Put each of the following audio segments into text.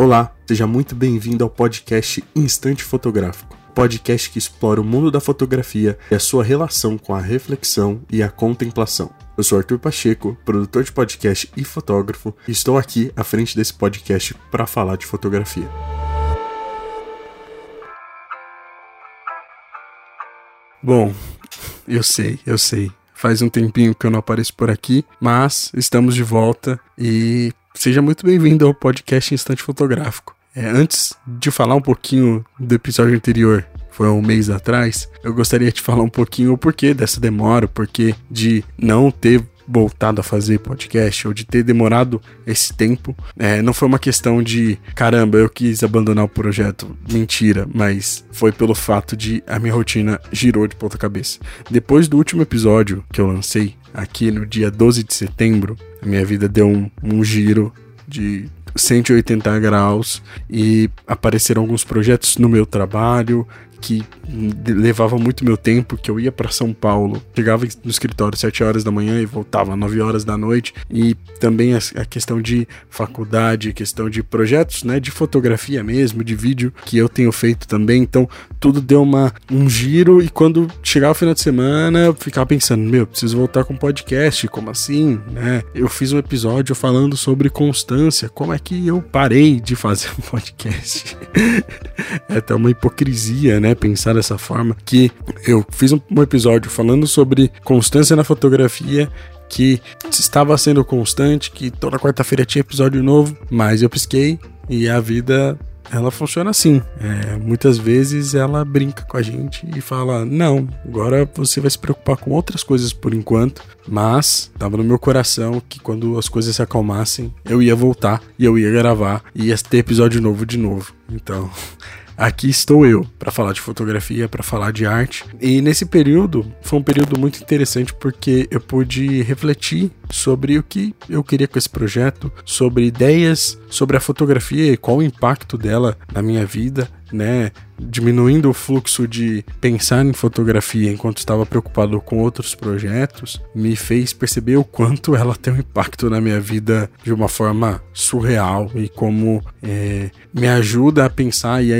Olá, seja muito bem-vindo ao podcast Instante Fotográfico, podcast que explora o mundo da fotografia e a sua relação com a reflexão e a contemplação. Eu sou Arthur Pacheco, produtor de podcast e fotógrafo, e estou aqui à frente desse podcast para falar de fotografia. Bom, eu sei, eu sei. Faz um tempinho que eu não apareço por aqui, mas estamos de volta e Seja muito bem-vindo ao podcast Instante Fotográfico. É, antes de falar um pouquinho do episódio anterior, foi um mês atrás, eu gostaria de falar um pouquinho o porquê dessa demora, o porquê de não ter voltado a fazer podcast ou de ter demorado esse tempo. É, não foi uma questão de caramba, eu quis abandonar o projeto. Mentira, mas foi pelo fato de a minha rotina girou de ponta cabeça. Depois do último episódio que eu lancei, aqui no dia 12 de setembro, a minha vida deu um, um giro de 180 graus e apareceram alguns projetos no meu trabalho, que levava muito meu tempo, que eu ia para São Paulo, chegava no escritório às 7 horas da manhã e voltava às 9 horas da noite, e também a questão de faculdade, questão de projetos, né, de fotografia mesmo, de vídeo que eu tenho feito também, então tudo deu uma, um giro e quando chegava o final de semana eu ficava pensando, meu, preciso voltar com podcast, como assim, né? Eu fiz um episódio falando sobre constância, como é que eu parei de fazer um podcast? é até uma hipocrisia, né? Né? Pensar dessa forma. Que eu fiz um, episódio falando sobre constância na fotografia que estava sendo constante, que toda quarta-feira tinha episódio novo, mas eu pisquei e a vida ela funciona assim. É, muitas vezes ela brinca com a gente e fala: Não, agora você vai se preocupar com outras coisas por enquanto. Mas estava no meu coração que quando as coisas se acalmassem, eu ia voltar e eu ia gravar e ia ter episódio novo de novo. Então, aqui estou eu para falar de fotografia, para falar de arte. E nesse período foi um período muito interessante porque eu pude refletir sobre o que eu queria com esse projeto, sobre ideias sobre a fotografia e qual o impacto dela na minha vida, né? Diminuindo o fluxo de pensar em fotografia enquanto estava preocupado com outros projetos, me fez perceber o quanto ela tem um impacto na minha vida de uma forma surreal e como é, me ajuda a pensar e a,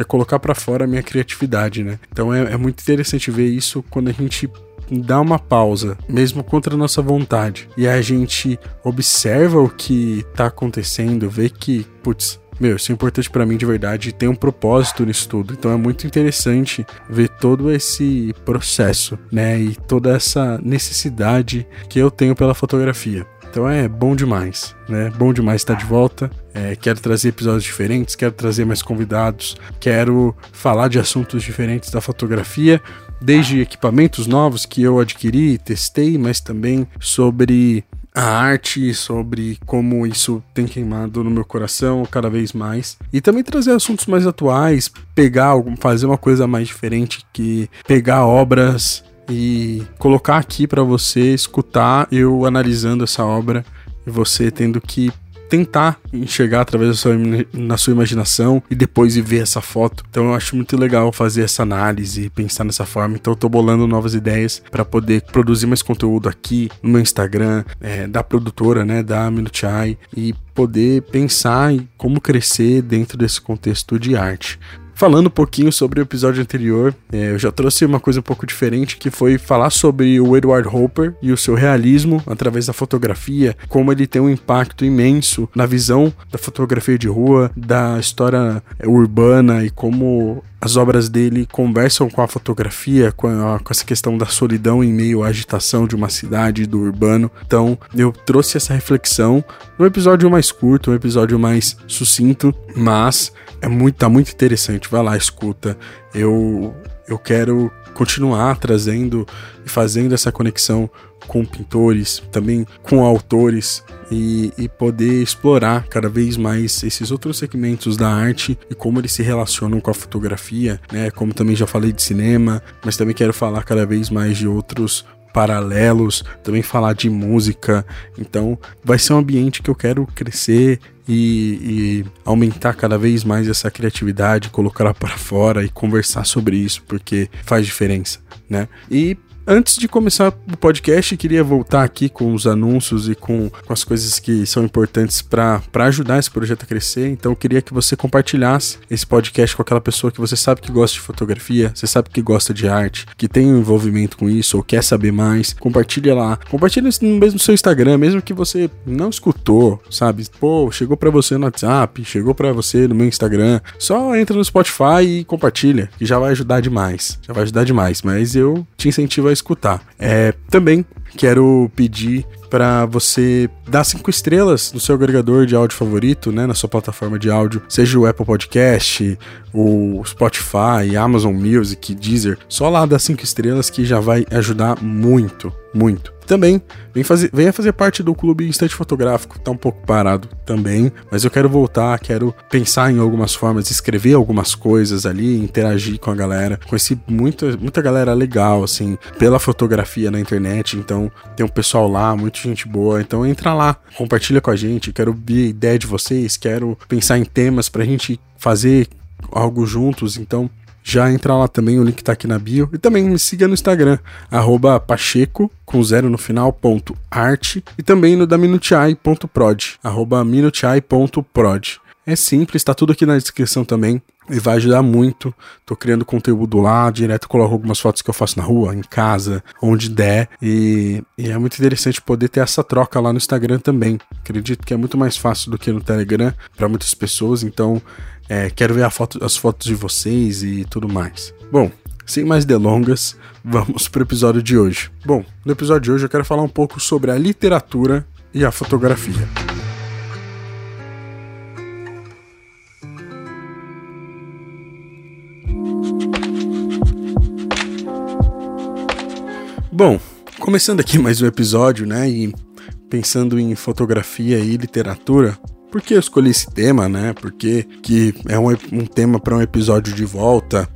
a colocar para fora a minha criatividade, né? Então é, é muito interessante ver isso quando a gente dá uma pausa, mesmo contra a nossa vontade, e a gente observa o que tá acontecendo, vê que, putz, meu, isso é importante para mim de verdade, tem um propósito nisso tudo. Então é muito interessante ver todo esse processo, né, e toda essa necessidade que eu tenho pela fotografia. Então é bom demais, né? Bom demais estar de volta. É, quero trazer episódios diferentes, quero trazer mais convidados, quero falar de assuntos diferentes da fotografia desde equipamentos novos que eu adquiri, testei, mas também sobre a arte, sobre como isso tem queimado no meu coração cada vez mais. E também trazer assuntos mais atuais, pegar, fazer uma coisa mais diferente que pegar obras e colocar aqui para você escutar eu analisando essa obra e você tendo que tentar enxergar através da sua, na sua imaginação e depois ver essa foto. Então eu acho muito legal fazer essa análise e pensar nessa forma. Então eu tô bolando novas ideias para poder produzir mais conteúdo aqui no meu Instagram, é, da produtora, né, da Minute Eye, e poder pensar em como crescer dentro desse contexto de arte. Falando um pouquinho sobre o episódio anterior, é, eu já trouxe uma coisa um pouco diferente, que foi falar sobre o Edward Hopper e o seu realismo através da fotografia, como ele tem um impacto imenso na visão da fotografia de rua, da história urbana e como as obras dele conversam com a fotografia, com, a, com, essa questão da solidão em meio à agitação de uma cidade, do urbano. Então, eu trouxe essa reflexão num episódio mais curto, um episódio mais sucinto, mas é muito, tá muito interessante. Vai lá, escuta. Eu, eu quero continuar trazendo e fazendo essa conexão com pintores, também com autores e, e, poder explorar cada vez mais esses outros segmentos da arte e como eles se relacionam com a fotografia, né? Como também já falei de cinema, mas também quero falar cada vez mais de outros paralelos, também falar de música. Então, vai ser um ambiente que eu quero crescer e, e aumentar cada vez mais essa criatividade, colocar para fora e conversar sobre isso, porque faz diferença, né? E antes de começar o podcast, queria voltar aqui com os anúncios e com, com as coisas que são importantes para ajudar esse projeto a crescer. Então, eu queria que você compartilhasse esse podcast com aquela pessoa que você sabe que gosta de fotografia, você sabe que gosta de arte, que tem um envolvimento com isso ou quer saber mais. Compartilha lá. Compartilha no mesmo seu Instagram, mesmo que você não escutou, sabe? Pô, chegou para você no WhatsApp, chegou para você no meu Instagram. Só entra no Spotify e compartilha, que já vai ajudar demais. Já vai ajudar demais, mas eu te incentivo a escutar. É, também quero pedir para você dar cinco estrelas no seu agregador de áudio favorito, né, na sua plataforma de áudio, seja o Apple Podcast, o Spotify, Amazon Music, Deezer, só lá dar cinco estrelas que já vai ajudar muito, muito. Também, vem fazer, venha fazer parte do clube Instante Fotográfico. Tá um pouco parado também, mas eu quero voltar, quero pensar em algumas formas, escrever algumas coisas ali, interagir com a galera. Conheci muita, muita galera legal, assim, pela fotografia na internet. Então, tem um pessoal lá, muita gente boa. Então, entra lá, compartilha com a gente. Quero ver a ideia de vocês, quero pensar em temas pra gente fazer algo juntos. Então, já entra lá também, o link tá aqui na bio. E também me siga no Instagram, arroba pacheco, com zero no final, ponto arte. E também no da minutiai.prod, arroba minutiai.prod. É simples, tá tudo aqui na descrição também e vai ajudar muito. Tô criando conteúdo lá, direto coloco algumas fotos que eu faço na rua, em casa, onde der. E, e, é muito interessante poder ter essa troca lá no Instagram também. Acredito que é muito mais fácil do que no Telegram para muitas pessoas, então é, quero ver foto, as fotos de vocês e tudo mais. Bom, sem mais delongas, vamos para o episódio de hoje. Bom, no episódio de hoje eu quero falar um pouco sobre a literatura e a fotografia. Bom, começando aqui mais um episódio, né? E pensando em fotografia e literatura, por que eu escolhi esse tema, né? Porque que é um, um tema para um episódio de volta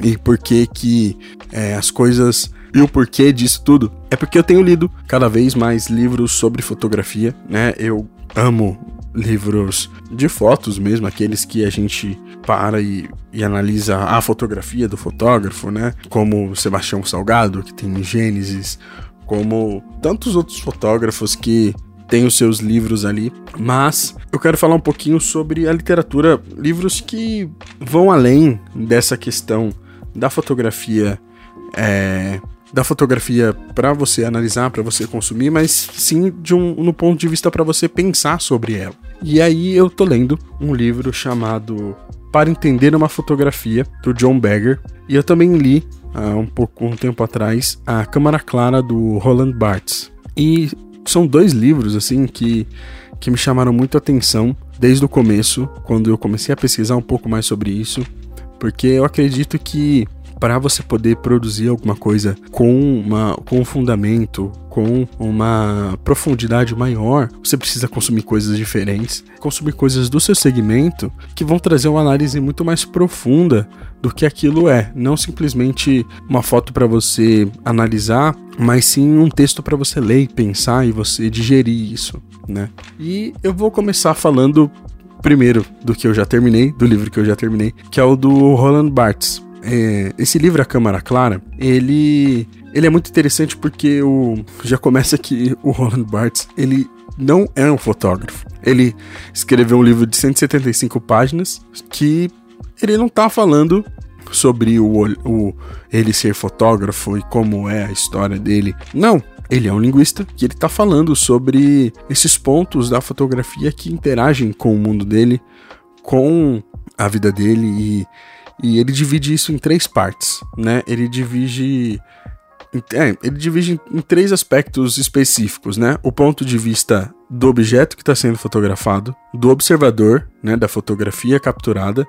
e por que que é, as coisas e o porquê disso tudo é porque eu tenho lido cada vez mais livros sobre fotografia, né? Eu amo livros de fotos mesmo, aqueles que a gente para e, e, analisa a fotografia do fotógrafo, né? Como Sebastião Salgado, que tem Gênesis, como tantos outros fotógrafos que tem os seus livros ali, mas eu quero falar um pouquinho sobre a literatura, livros que vão além dessa questão da fotografia, é, da fotografia para você analisar, para você consumir, mas sim de um no ponto de vista para você pensar sobre ela. E aí eu tô lendo um livro chamado Para Entender uma Fotografia do John Bagger, e eu também li há um pouco um tempo atrás a Câmara Clara do Roland Barthes. E são dois livros assim que, que me chamaram muito a atenção desde o começo, quando eu comecei a pesquisar um pouco mais sobre isso, porque eu acredito que para você poder produzir alguma coisa com, uma, com um fundamento, com uma profundidade maior, você precisa consumir coisas diferentes, consumir coisas do seu segmento que vão trazer uma análise muito mais profunda do que aquilo é, não simplesmente uma foto para você analisar, mas sim um texto para você ler e pensar e você digerir isso, né? E eu vou começar falando primeiro do que eu já terminei, do livro que eu já terminei, que é o do Roland Barthes. É, esse livro, A Câmara Clara, ele, ele é muito interessante porque o, já começa que o Roland Barthes, ele não é um fotógrafo. Ele escreveu um livro de 175 páginas que ele não tá falando sobre o, o, ele ser fotógrafo e como é a história dele. Não, ele é um linguista que ele está falando sobre esses pontos da fotografia que interagem com o mundo dele, com a vida dele e, e ele divide isso em três partes, né? Ele divide é, ele divide em, três aspectos específicos, né? O ponto de vista do objeto que está sendo fotografado, do observador, né, da fotografia capturada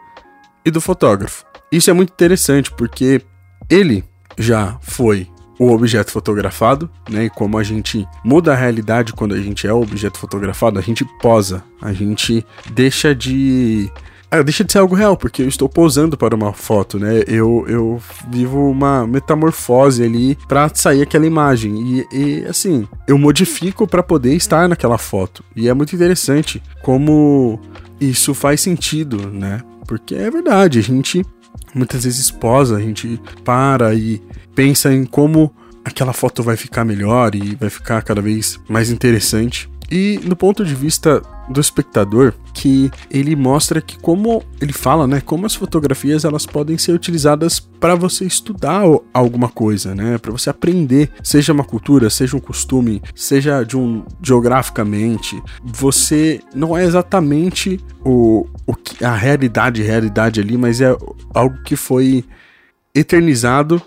e do fotógrafo. Isso é muito interessante porque ele já foi o objeto fotografado, né? E como a gente muda a realidade quando a gente é o objeto fotografado, a gente posa, a gente deixa de ah, deixa de ser algo real, porque eu estou posando para uma foto, né? Eu, eu vivo uma metamorfose ali para sair aquela imagem. E, e assim, eu modifico para poder estar naquela foto. E é muito interessante como isso faz sentido, né? Porque é verdade, a gente muitas vezes posa, a gente para e pensa em como aquela foto vai ficar melhor e vai ficar cada vez mais interessante. E no ponto de vista do espectador, que ele mostra que como ele fala, né, como as fotografias elas podem ser utilizadas para você estudar alguma coisa, né, para você aprender, seja uma cultura, seja um costume, seja de um geograficamente, você não é exatamente o, o a realidade, realidade ali, mas é algo que foi eternizado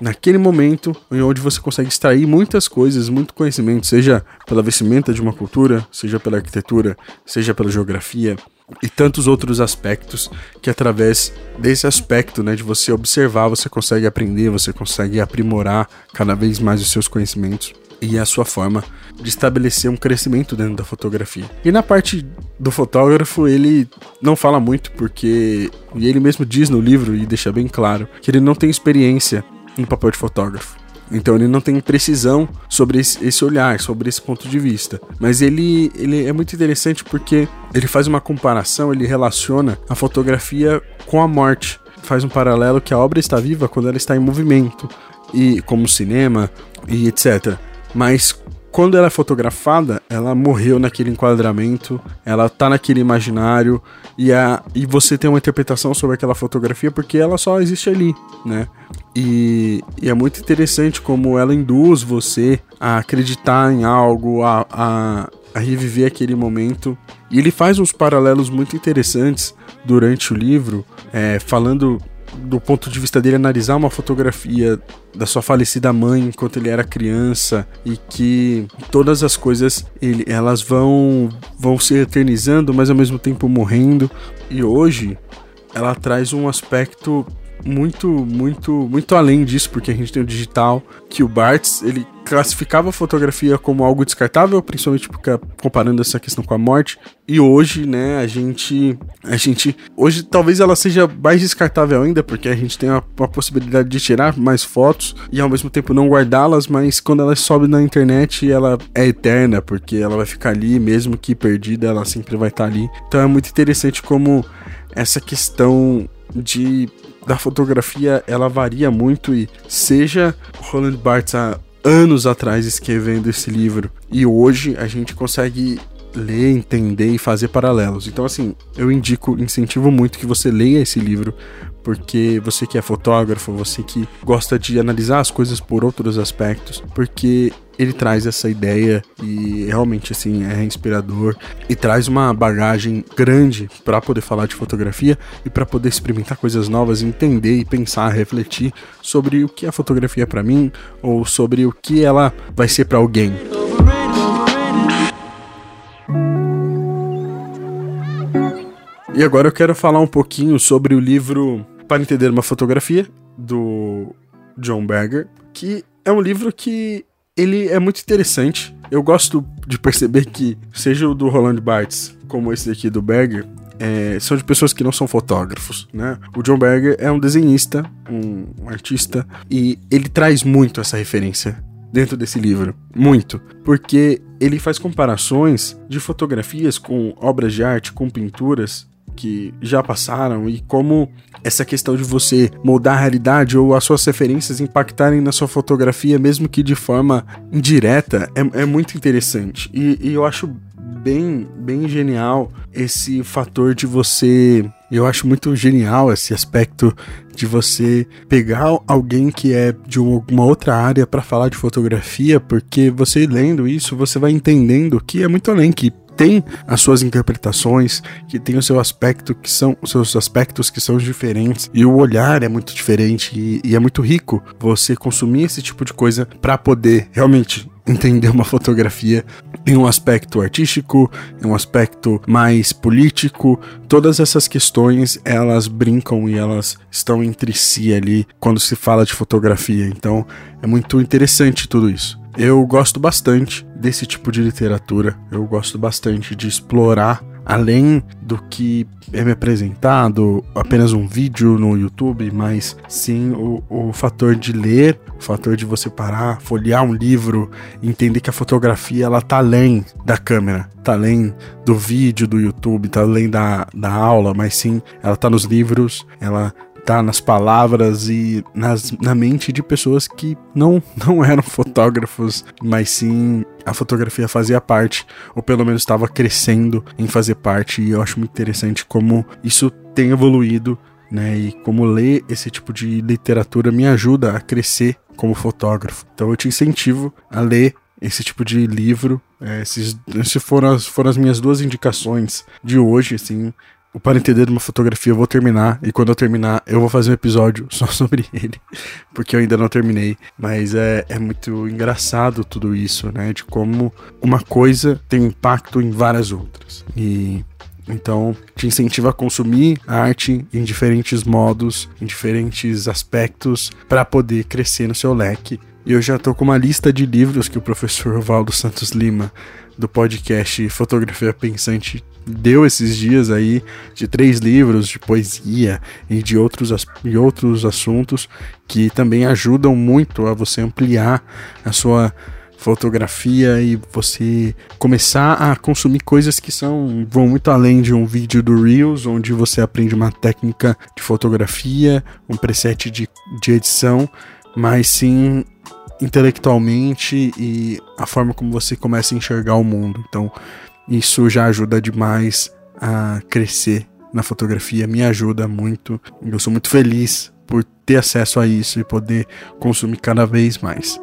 naquele momento onde você consegue extrair muitas coisas, muito conhecimento, seja pela vestimenta de uma cultura, seja pela arquitetura, seja pela geografia e tantos outros aspectos que através desse aspecto, né, de você observar, você consegue aprender, você consegue aprimorar cada vez mais os seus conhecimentos e a sua forma de estabelecer um crescimento dentro da fotografia. E na parte do fotógrafo, ele não fala muito porque e ele mesmo diz no livro e deixa bem claro que ele não tem experiência no papel de fotógrafo. Então ele não tem precisão sobre esse olhar, sobre esse ponto de vista. Mas ele, ele é muito interessante porque ele faz uma comparação, ele relaciona a fotografia com a morte. Faz um paralelo que a obra está viva quando ela está em movimento, e como cinema e etc. Mas quando ela é fotografada, ela morreu naquele enquadramento, ela tá naquele imaginário e, a, e você tem uma interpretação sobre aquela fotografia porque ela só existe ali, né? E, e, é muito interessante como ela induz você a acreditar em algo, a, a, a, reviver aquele momento. E ele faz uns paralelos muito interessantes durante o livro, é, falando do ponto de vista dele, analisar uma fotografia da sua falecida mãe enquanto ele era criança e que todas as coisas ele, elas vão vão se eternizando, mas ao mesmo tempo morrendo. E hoje ela traz um aspecto muito, muito, muito além disso, porque a gente tem o digital, que o Bartz, ele classificava a fotografia como algo descartável, principalmente porque comparando essa questão com a morte. E hoje, né, a gente a gente hoje talvez ela seja mais descartável ainda, porque a gente tem a, a possibilidade de tirar mais fotos e ao mesmo tempo não guardá-las, mas quando ela sobe na internet, ela é eterna, porque ela vai ficar ali, mesmo que perdida, ela sempre vai estar ali. Então é muito interessante como essa questão de da fotografia ela varia muito e seja Roland Barthes há anos atrás escrevendo esse livro e hoje a gente consegue ler, entender e fazer paralelos. Então assim, eu indico, incentivo muito que você leia esse livro porque você que é fotógrafo, você que gosta de analisar as coisas por outros aspectos, porque ele traz essa ideia e realmente assim é inspirador e traz uma bagagem grande para poder falar de fotografia e para poder experimentar coisas novas, entender e pensar, refletir sobre o que é fotografia para mim ou sobre o que ela vai ser para alguém. E agora eu quero falar um pouquinho sobre o livro para entender uma fotografia do John Berger, que é um livro que ele é muito interessante. Eu gosto de perceber que seja o do Roland Barthes como esse daqui do Berger, é, são de pessoas que não são fotógrafos, né? O John Berger é um desenhista, um artista, e ele traz muito essa referência dentro desse livro. Muito. Porque ele faz comparações de fotografias com obras de arte, com pinturas, que já passaram e como essa questão de você moldar a realidade ou as suas referências impactarem na sua fotografia, mesmo que de forma indireta, é, é muito interessante. E, e eu acho bem, bem genial esse fator de você. Eu acho muito genial esse aspecto de você pegar alguém que é de uma outra área para falar de fotografia, porque você lendo isso, você vai entendendo que é muito além que tem as suas interpretações, que tem o seu aspecto que são os seus aspectos que são diferentes e o olhar é muito diferente e, e é muito rico você consumir esse tipo de coisa para poder realmente entender uma fotografia em um aspecto artístico, em um aspecto mais político, todas essas questões elas brincam e elas estão entre si ali quando se fala de fotografia. Então é muito interessante tudo isso. Eu gosto bastante desse tipo de literatura. Eu gosto bastante de explorar além do que é me apresentado, apenas um vídeo no YouTube, mas sim o, o fator de ler, o fator de você parar, folhear um livro, entender que a fotografia ela tá além da câmera, tá além do vídeo do YouTube, tá além da, da aula, mas sim ela tá nos livros, ela tá nas palavras e nas, na mente de pessoas que não, não eram fotógrafos, mas sim a fotografia fazia parte, ou pelo menos estava crescendo em fazer parte, e eu acho muito interessante como isso tem evoluído né? E como ler esse tipo de literatura me ajuda a crescer como fotógrafo. Então eu te incentivo a ler esse tipo de livro. É, esses, esses foram as, foram as minhas duas indicações de hoje, assim. O Para Entender uma Fotografia eu vou terminar, e quando eu terminar, eu vou fazer um episódio só sobre ele, porque eu ainda não terminei. Mas é, é muito engraçado tudo isso, né? De como uma coisa tem impacto em várias outras. E então, te incentiva a consumir arte em diferentes modos, em diferentes aspectos, para poder crescer no seu leque. E eu já estou com uma lista de livros que o professor Valdo Santos Lima, do podcast Fotografia Pensante, deu esses dias aí, de três livros de poesia e de outros, e outros assuntos que também ajudam muito a você ampliar a sua fotografia e você começar a consumir coisas que são vão muito além de um vídeo do Reels, onde você aprende uma técnica de fotografia, um preset de, de edição, mas sim intelectualmente e a forma como você começa a enxergar o mundo. Então, isso já ajuda demais a crescer na fotografia, me ajuda muito. Eu sou muito feliz por ter acesso a isso e poder consumir cada vez mais.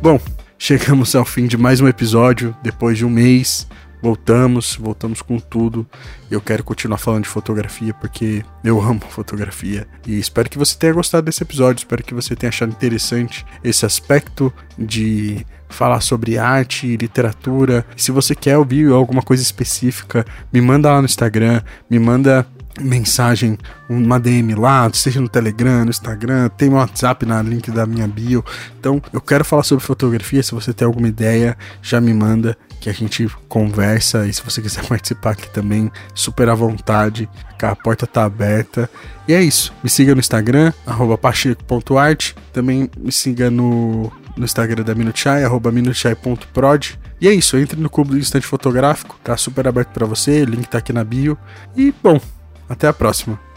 Bom, chegamos ao fim de mais um episódio depois de um mês. Voltamos, voltamos com tudo. Eu quero continuar falando de fotografia porque eu amo fotografia. E espero que você tenha gostado desse episódio. Espero que você tenha achado interessante esse aspecto de falar sobre arte e literatura. Se você quer ouvir alguma coisa específica, me manda lá no Instagram, me manda mensagem, uma DM lá, seja no Telegram, no Instagram, tem WhatsApp na link da minha bio. Então, eu quero falar sobre fotografia. Se você tem alguma ideia, já me manda que a gente conversa. E se você quiser participar aqui também, super à vontade, a porta tá aberta. E é isso. Me siga no Instagram, pacheco.art. Também me siga no, no Instagram da Minuchai, arroba minuchai.prod. E é isso, entre no clube do Instante Fotográfico, tá super aberto para você, link tá aqui na bio. E bom, até a próxima.